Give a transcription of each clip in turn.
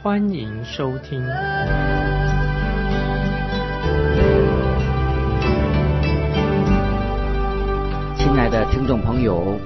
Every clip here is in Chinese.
欢迎收听。亲爱的听众朋友，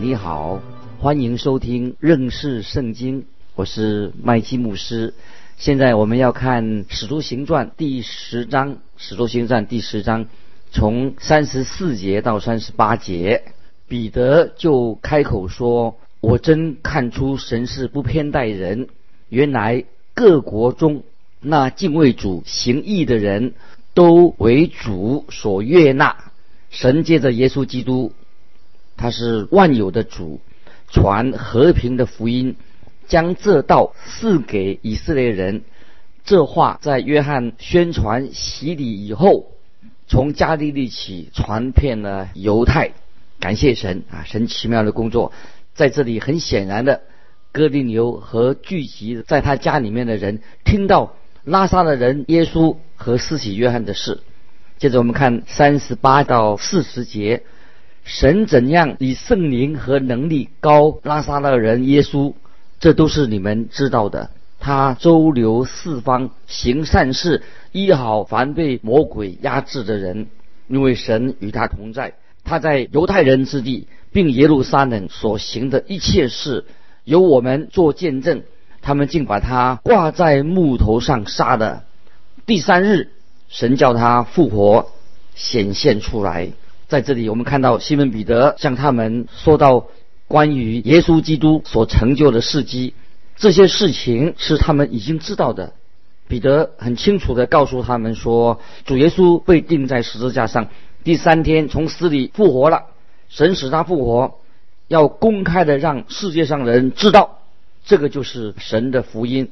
你好，欢迎收听认识圣经，我是麦基牧师。现在我们要看《使徒行传》第十章，《使徒行传》第十章。从三十四节到三十八节，彼得就开口说：“我真看出神是不偏待人。原来各国中那敬畏主、行义的人都为主所悦纳。神借着耶稣基督，他是万有的主，传和平的福音，将这道赐给以色列人。这话在约翰宣传洗礼以后。”从加利利起传遍了犹太，感谢神啊！神奇妙的工作在这里很显然的，哥利牛和聚集在他家里面的人听到拉萨的人耶稣和施洗约翰的事。接着我们看三十八到四十节，神怎样以圣灵和能力高拉萨的人耶稣，这都是你们知道的。他周流四方，行善事，医好凡被魔鬼压制的人，因为神与他同在。他在犹太人之地，并耶路撒冷所行的一切事，由我们做见证。他们竟把他挂在木头上杀的。第三日，神叫他复活，显现出来。在这里，我们看到西门彼得向他们说到关于耶稣基督所成就的事迹。这些事情是他们已经知道的。彼得很清楚地告诉他们说，主耶稣被钉在十字架上，第三天从死里复活了。神使他复活，要公开的让世界上人知道，这个就是神的福音。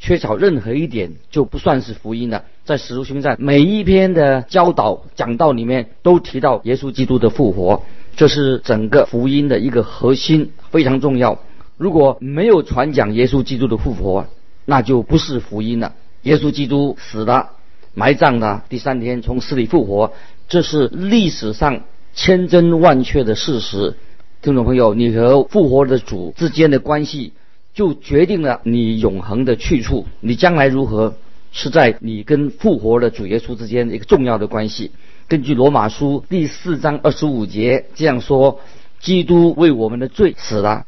缺少任何一点就不算是福音了。在使徒行传每一篇的教导讲道里面都提到耶稣基督的复活，这是整个福音的一个核心，非常重要。如果没有传讲耶稣基督的复活，那就不是福音了。耶稣基督死了、埋葬了，第三天从死里复活，这是历史上千真万确的事实。听众朋友，你和复活的主之间的关系，就决定了你永恒的去处。你将来如何，是在你跟复活的主耶稣之间一个重要的关系。根据罗马书第四章二十五节这样说：基督为我们的罪死了。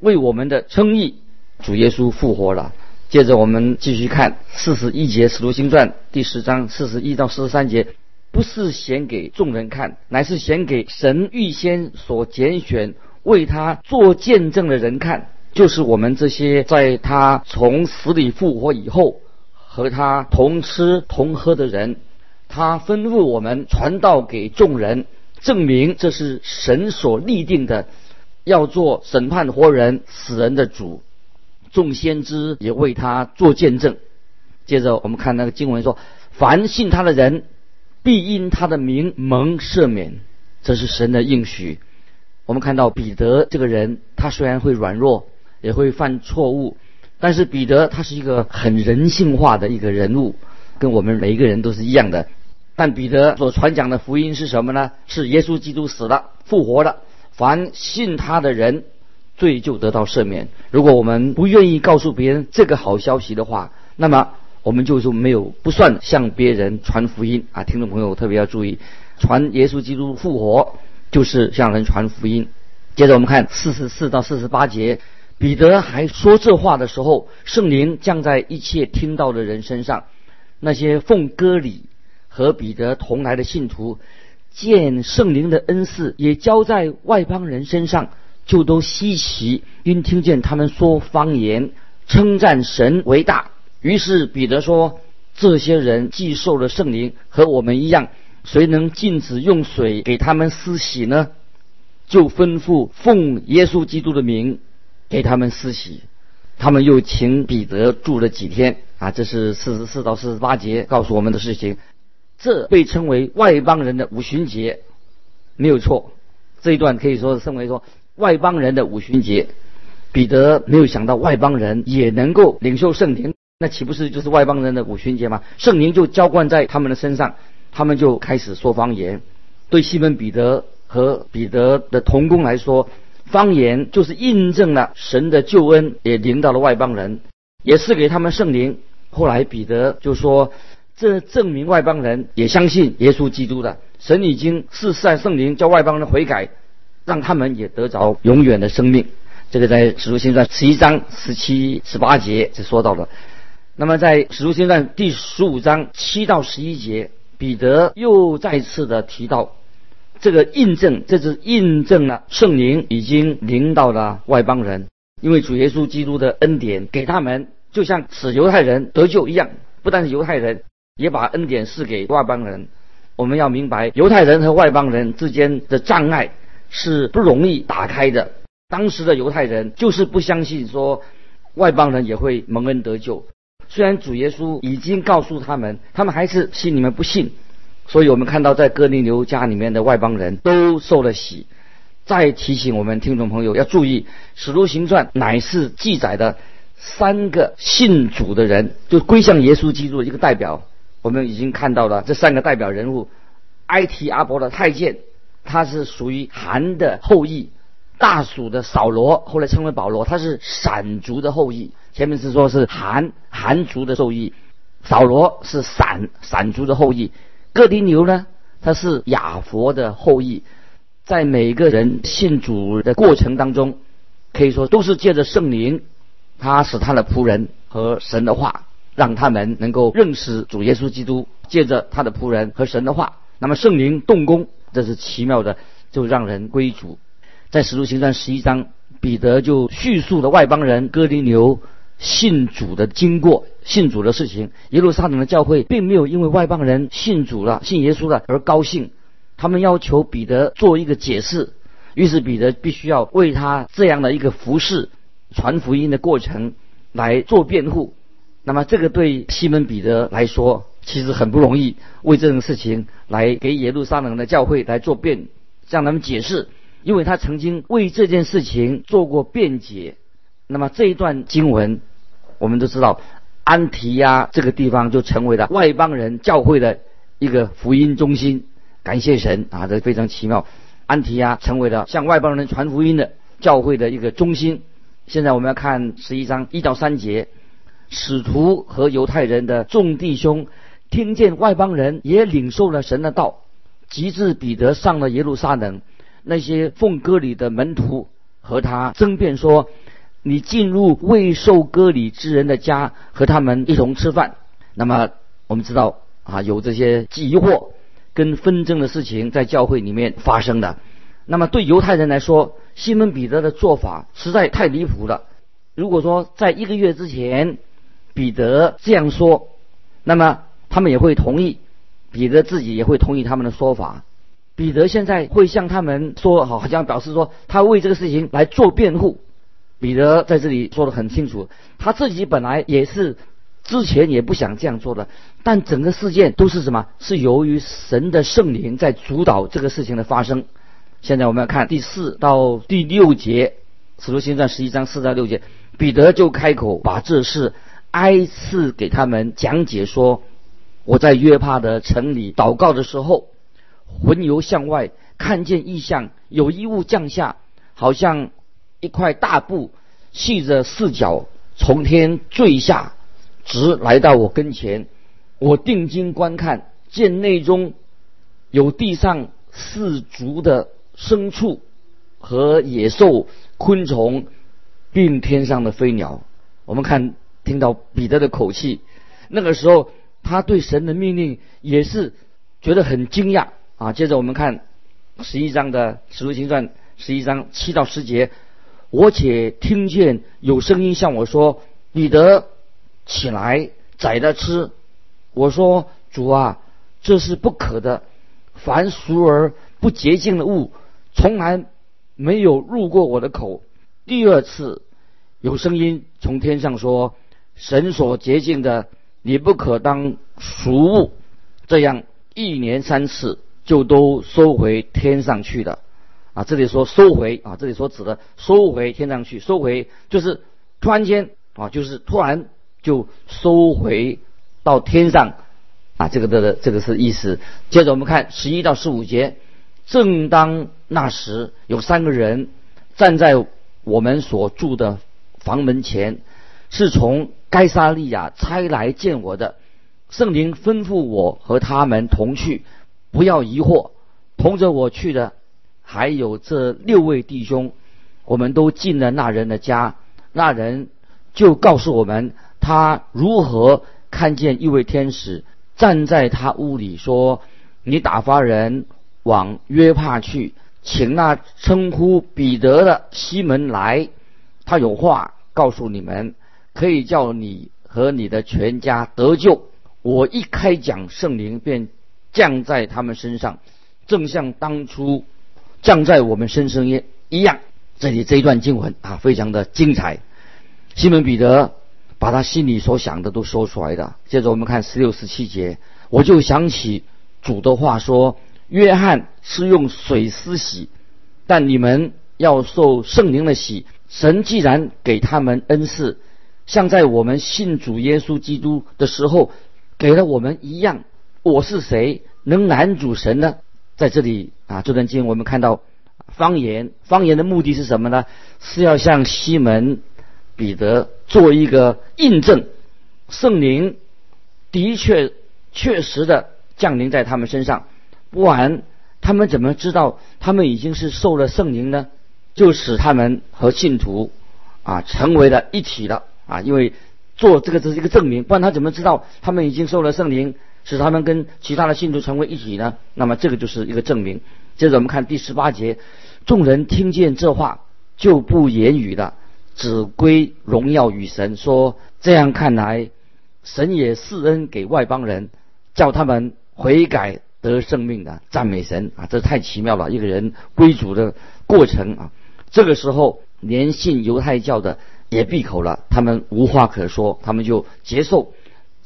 为我们的称义，主耶稣复活了。接着我们继续看四十一节《使徒行传》第十章四十一到四十三节，不是显给众人看，乃是显给神预先所拣选为他做见证的人看，就是我们这些在他从死里复活以后和他同吃同喝的人。他吩咐我们传道给众人，证明这是神所立定的。要做审判活人死人的主，众先知也为他做见证。接着我们看那个经文说：“凡信他的人，必因他的名蒙赦免。”这是神的应许。我们看到彼得这个人，他虽然会软弱，也会犯错误，但是彼得他是一个很人性化的一个人物，跟我们每一个人都是一样的。但彼得所传讲的福音是什么呢？是耶稣基督死了，复活了。凡信他的人，罪就得到赦免。如果我们不愿意告诉别人这个好消息的话，那么我们就是没有不算向别人传福音啊！听众朋友特别要注意，传耶稣基督复活就是向人传福音。接着我们看四十四到四十八节，彼得还说这话的时候，圣灵降在一切听到的人身上。那些奉割礼和彼得同来的信徒。见圣灵的恩赐也交在外邦人身上，就都稀奇，因听见他们说方言，称赞神为大。于是彼得说：“这些人既受了圣灵，和我们一样，谁能禁止用水给他们施洗呢？”就吩咐奉耶稣基督的名给他们施洗。他们又请彼得住了几天啊，这是四十四到四十八节告诉我们的事情。这被称为外邦人的五旬节，没有错。这一段可以说称为说外邦人的五旬节。彼得没有想到外邦人也能够领受圣灵，那岂不是就是外邦人的五旬节吗？圣灵就浇灌在他们的身上，他们就开始说方言。对西门彼得和彼得的同工来说，方言就是印证了神的救恩也临到了外邦人，也是给他们圣灵。后来彼得就说，这证明外邦人也相信耶稣基督的神已经赐下圣灵，叫外邦人悔改，让他们也得着永远的生命。这个在使徒行传十一章十七、十八节就说到了。那么在使徒行传第十五章七到十一节，彼得又再次的提到这个印证，这是印证了圣灵已经临到了外邦人，因为主耶稣基督的恩典给他们，就像使犹太人得救一样，不但是犹太人，也把恩典赐给外邦人。我们要明白，犹太人和外邦人之间的障碍是不容易打开的。当时的犹太人就是不相信说外邦人也会蒙恩得救，虽然主耶稣已经告诉他们，他们还是心里面不信。所以我们看到在哥尼流家里面的外邦人都受了洗。再提醒我们听众朋友要注意，《使徒行传》乃是记载的三个信主的人，就归向耶稣基督的一个代表。我们已经看到了这三个代表人物：埃提阿伯的太监，他是属于韩的后裔。大蜀的扫罗，后来称为保罗，他是闪族的后裔。前面是说是韩韩族的后裔，扫罗是闪闪族的后裔。哥迪牛呢，他是亚佛的后裔。在每个人信主的过程当中，可以说都是借着圣灵，他使他的仆人和神的话，让他们能够认识主耶稣基督。借着他的仆人和神的话，那么圣灵动工，这是奇妙的，就让人归主。在使徒行传十一章，彼得就叙述了外邦人哥林流信主的经过、信主的事情。耶路撒冷的教会并没有因为外邦人信主了、信耶稣了而高兴，他们要求彼得做一个解释。于是彼得必须要为他这样的一个服侍、传福音的过程来做辩护。那么这个对西门彼得来说其实很不容易，为这种事情来给耶路撒冷的教会来做辩，向他们解释。因为他曾经为这件事情做过辩解，那么这一段经文，我们都知道，安提亚这个地方就成为了外邦人教会的一个福音中心。感谢神啊，这非常奇妙，安提亚成为了向外邦人传福音的教会的一个中心。现在我们要看十一章一到三节，使徒和犹太人的众弟兄听见外邦人也领受了神的道，及至彼得上了耶路撒冷。那些奉割礼的门徒和他争辩说：“你进入未受割礼之人的家，和他们一同吃饭。”那么我们知道啊，有这些疑惑跟纷争的事情在教会里面发生的。那么对犹太人来说，西门彼得的做法实在太离谱了。如果说在一个月之前彼得这样说，那么他们也会同意，彼得自己也会同意他们的说法。彼得现在会向他们说，好像表示说他为这个事情来做辩护。彼得在这里说的很清楚，他自己本来也是之前也不想这样做的，但整个事件都是什么？是由于神的圣灵在主导这个事情的发生。现在我们要看第四到第六节，《使徒行传》十一章四到六节，彼得就开口把这事挨次给他们讲解说：“我在约帕的城里祷告的时候。”魂游向外，看见异象，有异物降下，好像一块大布，系着四角，从天坠下，直来到我跟前。我定睛观看，见内中有地上四足的牲畜和野兽、昆虫，并天上的飞鸟。我们看，听到彼得的口气，那个时候他对神的命令也是觉得很惊讶。啊，接着我们看十一章的使徒行传十一章七到十节，我且听见有声音向我说：“彼得，起来宰了吃。”我说：“主啊，这是不可的。凡熟而不洁净的物，从来没有入过我的口。”第二次有声音从天上说：“神所洁净的，你不可当俗物。”这样一年三次就都收回天上去的。啊，这里说收回啊，这里说指的收回天上去，收回就是突然间啊，就是突然就收回到天上啊，这个的这个是意思。接着我们看十一到十五节，正当那时，有三个人站在我们所住的房门前，是从该沙利亚差来见我的。圣灵吩咐我和他们同去，不要疑惑，同着我去的。还有这六位弟兄，我们都进了那人的家。那人就告诉我们，他如何看见一位天使站在他屋里，说：“你打发人往约帕去，请那称呼彼得的西门来，他有话告诉你们，可以叫你和你的全家得救。”我一开讲，圣灵便降在他们身上，正像当初。降在我们身上也一样。这里这一段经文啊，非常的精彩。西门彼得把他心里所想的都说出来了。接着我们看十六、十七节，我就想起主的话说：“约翰是用水施洗，但你们要受圣灵的洗。神既然给他们恩赐，像在我们信主耶稣基督的时候给了我们一样，我是谁能拦阻神呢？”在这里啊，这段经我们看到方言，方言的目的是什么呢？是要向西门彼得做一个印证，圣灵的确确实的降临在他们身上，不然他们怎么知道他们已经是受了圣灵呢？就使他们和信徒啊成为了一体了啊，因为做这个只是一个证明，不然他怎么知道他们已经受了圣灵？使他们跟其他的信徒成为一体呢？那么这个就是一个证明。接着我们看第十八节，众人听见这话就不言语了，只归荣耀与神，说：这样看来，神也赐恩给外邦人，叫他们悔改得生命的，赞美神啊！这太奇妙了，一个人归主的过程啊！这个时候，连信犹太教的也闭口了，他们无话可说，他们就接受。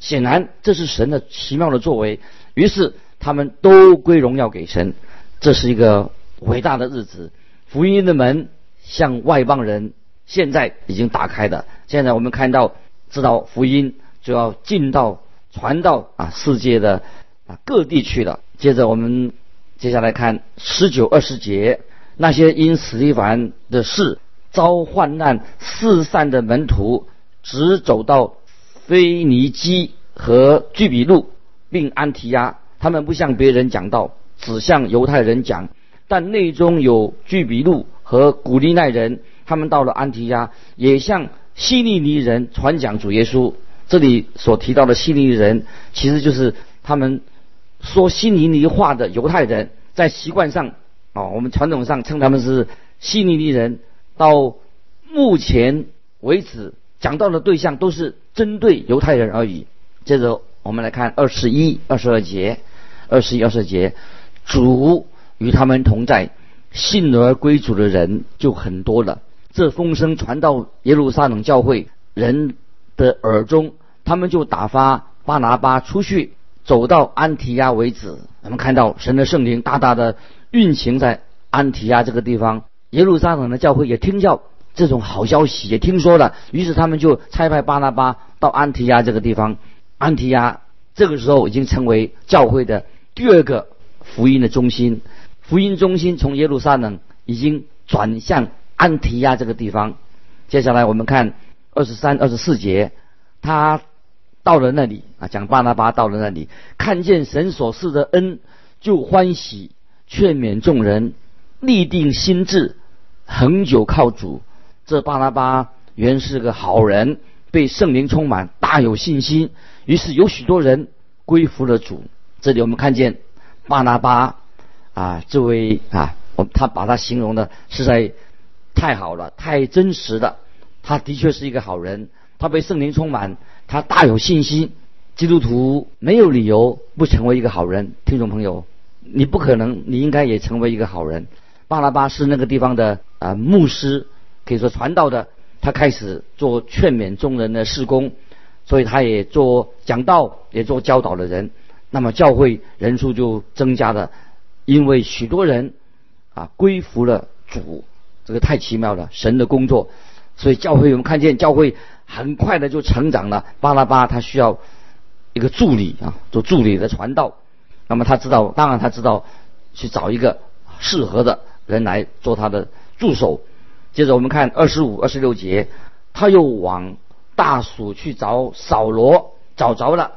显然这是神的奇妙的作为，于是他们都归荣耀给神。这是一个伟大的日子，福音的门向外邦人现在已经打开了。现在我们看到，知道福音就要进到传到啊世界的啊各地去了。接着我们接下来看十九二十节，那些因史蒂凡的事遭患难四散的门徒，只走到。腓尼基和巨比路并安提亚，他们不向别人讲道，只向犹太人讲。但内中有巨比路和古利奈人，他们到了安提亚，也向希利尼人传讲主耶稣。这里所提到的希利尼人，其实就是他们说希利尼话的犹太人，在习惯上啊，我们传统上称他们是希利尼人。到目前为止。讲到的对象都是针对犹太人而已。接着我们来看二十一、二十二节，二十一、二十二节，主与他们同在，信而归主的人就很多了。这风声传到耶路撒冷教会人的耳中，他们就打发巴拿巴出去，走到安提亚为止。我们看到神的圣灵大大的运行在安提亚这个地方，耶路撒冷的教会也听教。这种好消息也听说了，于是他们就差派巴拿巴到安提亚这个地方。安提亚这个时候已经成为教会的第二个福音的中心，福音中心从耶路撒冷已经转向安提亚这个地方。接下来我们看二十三、二十四节，他到了那里啊，讲巴拿巴到了那里，看见神所赐的恩，就欢喜，劝勉众人，立定心志，恒久靠主。这巴拿巴原是个好人，被圣灵充满，大有信心。于是有许多人归服了主。这里我们看见巴拿巴啊，这位啊，我他把他形容的实在太好了，太真实了。他的确是一个好人，他被圣灵充满，他大有信心。基督徒没有理由不成为一个好人。听众朋友，你不可能，你应该也成为一个好人。巴拿巴是那个地方的啊牧师。可以说传道的他开始做劝勉众人的事工，所以他也做讲道，也做教导的人。那么教会人数就增加了，因为许多人啊归服了主，这个太奇妙了，神的工作。所以教会我们看见教会很快的就成长了。巴拉巴他需要一个助理啊，做助理的传道。那么他知道，当然他知道去找一个适合的人来做他的助手。接着我们看二十五、二十六节，他又往大蜀去找扫罗，找着了，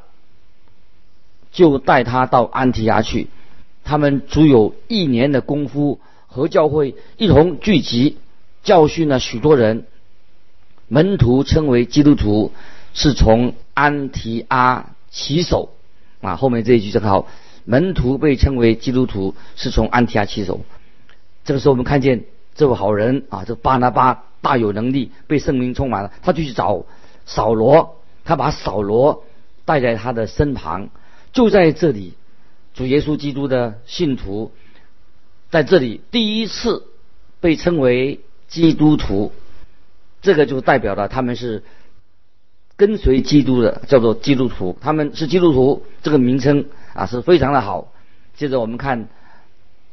就带他到安提亚去。他们足有一年的功夫，和教会一同聚集，教训了许多人。门徒称为基督徒，是从安提阿起手啊。后面这一句正好，门徒被称为基督徒，是从安提阿起手。这个时候我们看见。这位好人啊，这个巴拿巴大有能力，被圣灵充满了。他就去找扫罗，他把扫罗带在他的身旁。就在这里，主耶稣基督的信徒在这里第一次被称为基督徒，这个就代表了他们是跟随基督的，叫做基督徒。他们是基督徒，这个名称啊是非常的好。接着我们看。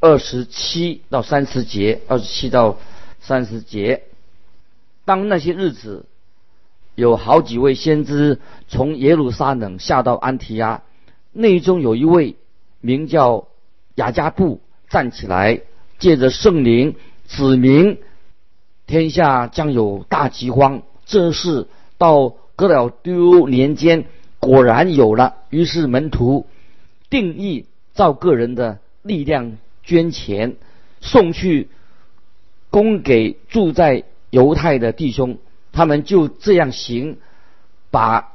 二十七到三十节，二十七到三十节。当那些日子，有好几位先知从耶路撒冷下到安提亚，内中有一位名叫雅加布站起来，借着圣灵指明天下将有大饥荒。这事到哥了丢年间果然有了。于是门徒定义照个人的力量。捐钱送去供给住在犹太的弟兄，他们就这样行，把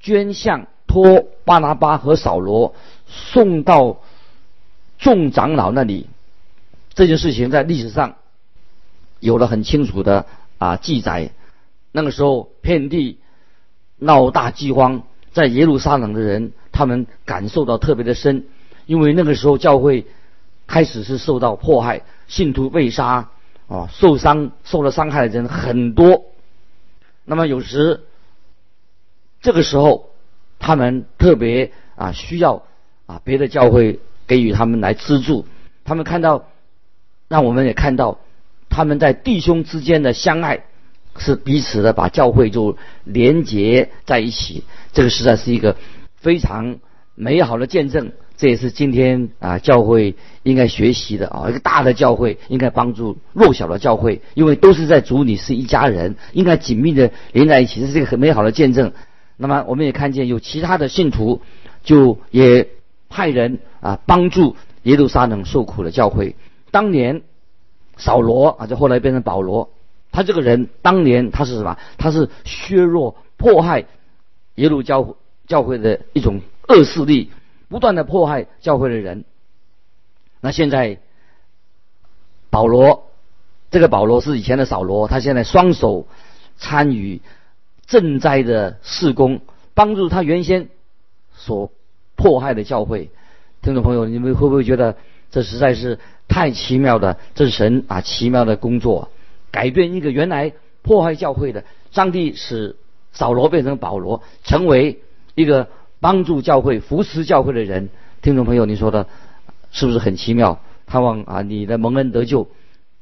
捐项托巴拿巴和扫罗送到众长老那里。这件事情在历史上有了很清楚的啊记载。那个时候遍地闹大饥荒，在耶路撒冷的人他们感受到特别的深，因为那个时候教会。开始是受到迫害，信徒被杀，啊，受伤受了伤害的人很多。那么有时这个时候，他们特别啊需要啊别的教会给予他们来资助。他们看到，让我们也看到他们在弟兄之间的相爱，是彼此的把教会就连结在一起。这个实在是一个非常美好的见证。这也是今天啊教会应该学习的啊，一个大的教会应该帮助弱小的教会，因为都是在主里是一家人，应该紧密的连在一起，这是一个很美好的见证。那么我们也看见有其他的信徒，就也派人啊帮助耶路撒冷受苦的教会。当年扫罗啊，就后来变成保罗，他这个人当年他是什么？他是削弱迫害耶路教教会的一种恶势力。不断的迫害教会的人，那现在保罗，这个保罗是以前的扫罗，他现在双手参与赈灾的事工，帮助他原先所迫害的教会。听众朋友，你们会不会觉得这实在是太奇妙的？这是神啊奇妙的工作，改变一个原来迫害教会的上帝，使扫罗变成保罗，成为一个。帮助教会、扶持教会的人，听众朋友，你说的是不是很奇妙？盼望啊，你的蒙恩得救，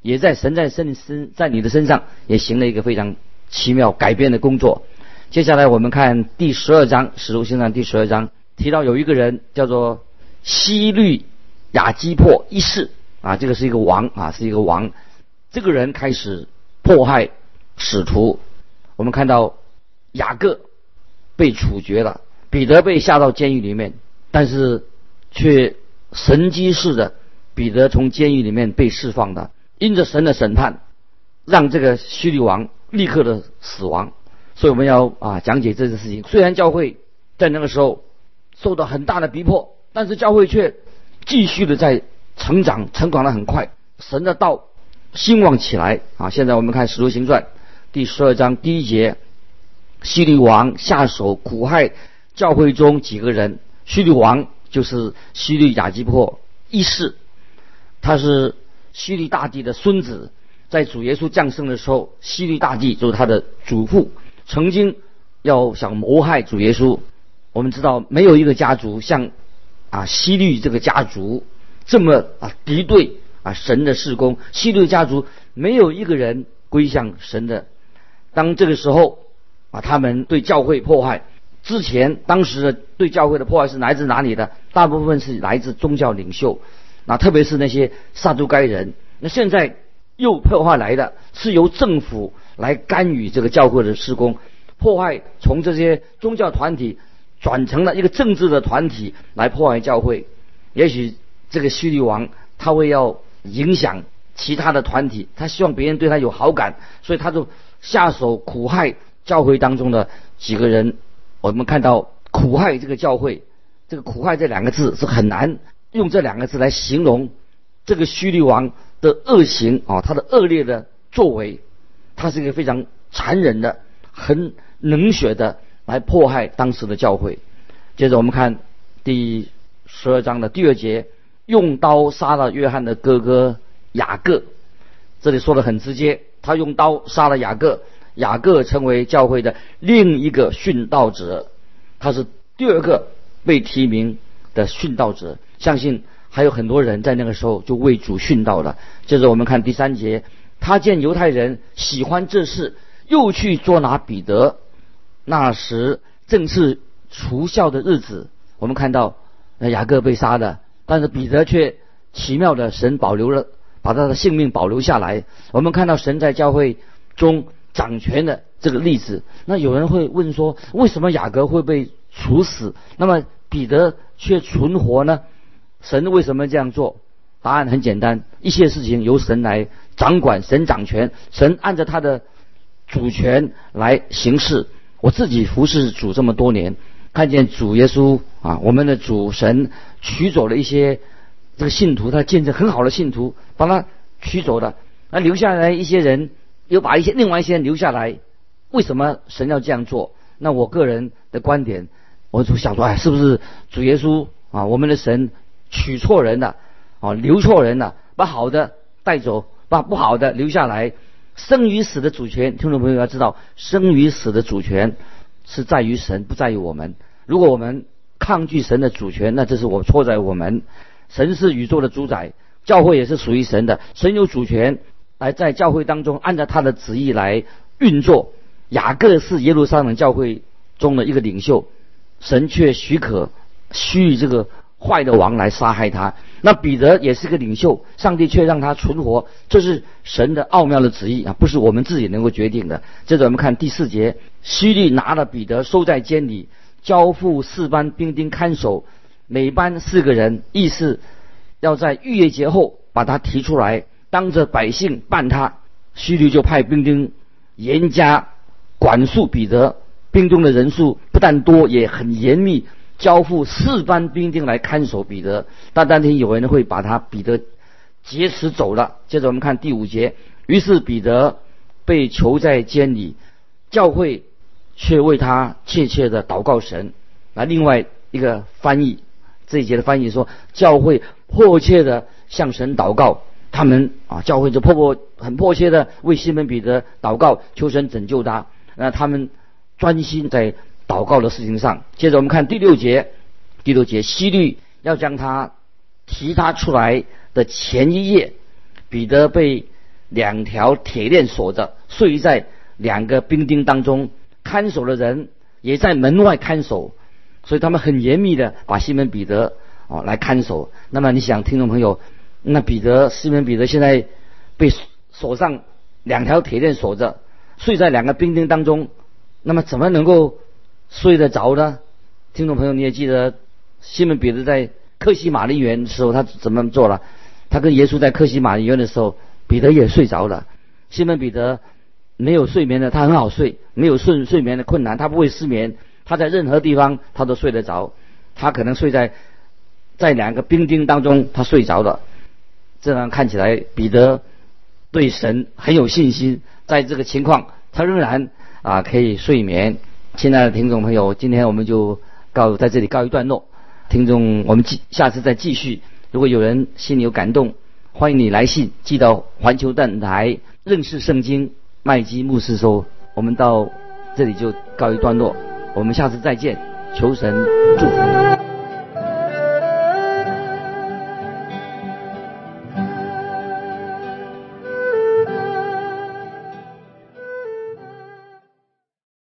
也在神在身身在你的身上也行了一个非常奇妙改变的工作。接下来我们看第十二章《使徒行传》第十二章，提到有一个人叫做西律亚基破一世啊，这个是一个王啊，是一个王。这个人开始迫害使徒，我们看到雅各被处决了。彼得被下到监狱里面，但是却神机似的，彼得从监狱里面被释放的。因着神的审判，让这个希律王立刻的死亡。所以我们要啊讲解这件事情。虽然教会在那个时候受到很大的逼迫，但是教会却继续的在成长，成长的很快。神的道兴旺起来啊！现在我们看《使徒行传》第十二章第一节，希律王下手苦害。教会中几个人，希律王就是希律亚基破一世，他是希律大帝的孙子，在主耶稣降生的时候，希律大帝就是他的祖父，曾经要想谋害主耶稣。我们知道，没有一个家族像啊希律这个家族这么啊敌对啊神的事工。希律家族没有一个人归向神的。当这个时候啊，他们对教会破坏。之前当时的对教会的破坏是来自哪里的？大部分是来自宗教领袖，那特别是那些撒都该人。那现在又破坏来的是由政府来干预这个教会的施工，破坏从这些宗教团体转成了一个政治的团体来破坏教会。也许这个希律王他会要影响其他的团体，他希望别人对他有好感，所以他就下手苦害教会当中的几个人。我们看到苦害这个教会，这个苦害这两个字是很难用这两个字来形容这个虚利王的恶行啊，他的恶劣的作为，他是一个非常残忍的、很冷血的来迫害当时的教会。接着我们看第十二章的第二节，用刀杀了约翰的哥哥雅各，这里说的很直接，他用刀杀了雅各。雅各成为教会的另一个殉道者，他是第二个被提名的殉道者。相信还有很多人在那个时候就为主殉道了。接着我们看第三节，他见犹太人喜欢这事，又去捉拿彼得。那时正是除孝的日子。我们看到雅各被杀的，但是彼得却奇妙的神保留了，把他的性命保留下来。我们看到神在教会中。掌权的这个例子，那有人会问说，为什么雅各会被处死，那么彼得却存活呢？神为什么这样做？答案很简单，一切事情由神来掌管，神掌权，神按照他的主权来行事。我自己服侍主这么多年，看见主耶稣啊，我们的主神取走了一些这个信徒，他见证很好的信徒，把他取走了，那留下来一些人。又把一些另外一些人留下来，为什么神要这样做？那我个人的观点，我就想说，哎，是不是主耶稣啊？我们的神取错人了，啊，留错人了，把好的带走，把不好的留下来。生与死的主权，听众朋友要知道，生与死的主权是在于神，不在于我们。如果我们抗拒神的主权，那这是我错在我们。神是宇宙的主宰，教会也是属于神的，神有主权。来在教会当中按照他的旨意来运作。雅各是耶路撒冷教会中的一个领袖，神却许可虚这个坏的王来杀害他。那彼得也是个领袖，上帝却让他存活，这是神的奥妙的旨意啊，不是我们自己能够决定的。接着我们看第四节，希律拿了彼得收在监里，交付四班兵丁看守，每班四个人，意思要在逾越节后把他提出来。当着百姓办他，希律就派兵丁严加管束彼得。兵中的人数不但多，也很严密，交付四班兵丁来看守彼得。但当天有人会把他彼得劫持走了。接着我们看第五节，于是彼得被囚在监里，教会却为他切切的祷告神。那另外一个翻译这一节的翻译说，教会迫切的向神祷告。他们啊，教会就迫迫很迫切的为西门彼得祷告，求神拯救他。那他们专心在祷告的事情上。接着我们看第六节，第六节，希律要将他提他出来的前一夜，彼得被两条铁链锁着，睡在两个兵丁当中，看守的人也在门外看守，所以他们很严密的把西门彼得哦来看守。那么你想，听众朋友？那彼得，西门彼得现在被锁上两条铁链锁着，睡在两个兵丁当中，那么怎么能够睡得着呢？听众朋友，你也记得西门彼得在克西玛丽园的时候，他怎么做了？他跟耶稣在克西玛丽园的时候，彼得也睡着了。西门彼得没有睡眠的，他很好睡，没有睡睡眠的困难，他不会失眠，他在任何地方他都睡得着。他可能睡在在两个冰丁当中，他睡着了。这样看起来，彼得对神很有信心。在这个情况，他仍然啊可以睡眠。亲爱的听众朋友，今天我们就告在这里告一段落。听众，我们继下次再继续。如果有人心里有感动，欢迎你来信寄到环球电台认识圣经麦基牧师收。我们到这里就告一段落，我们下次再见，求神祝福。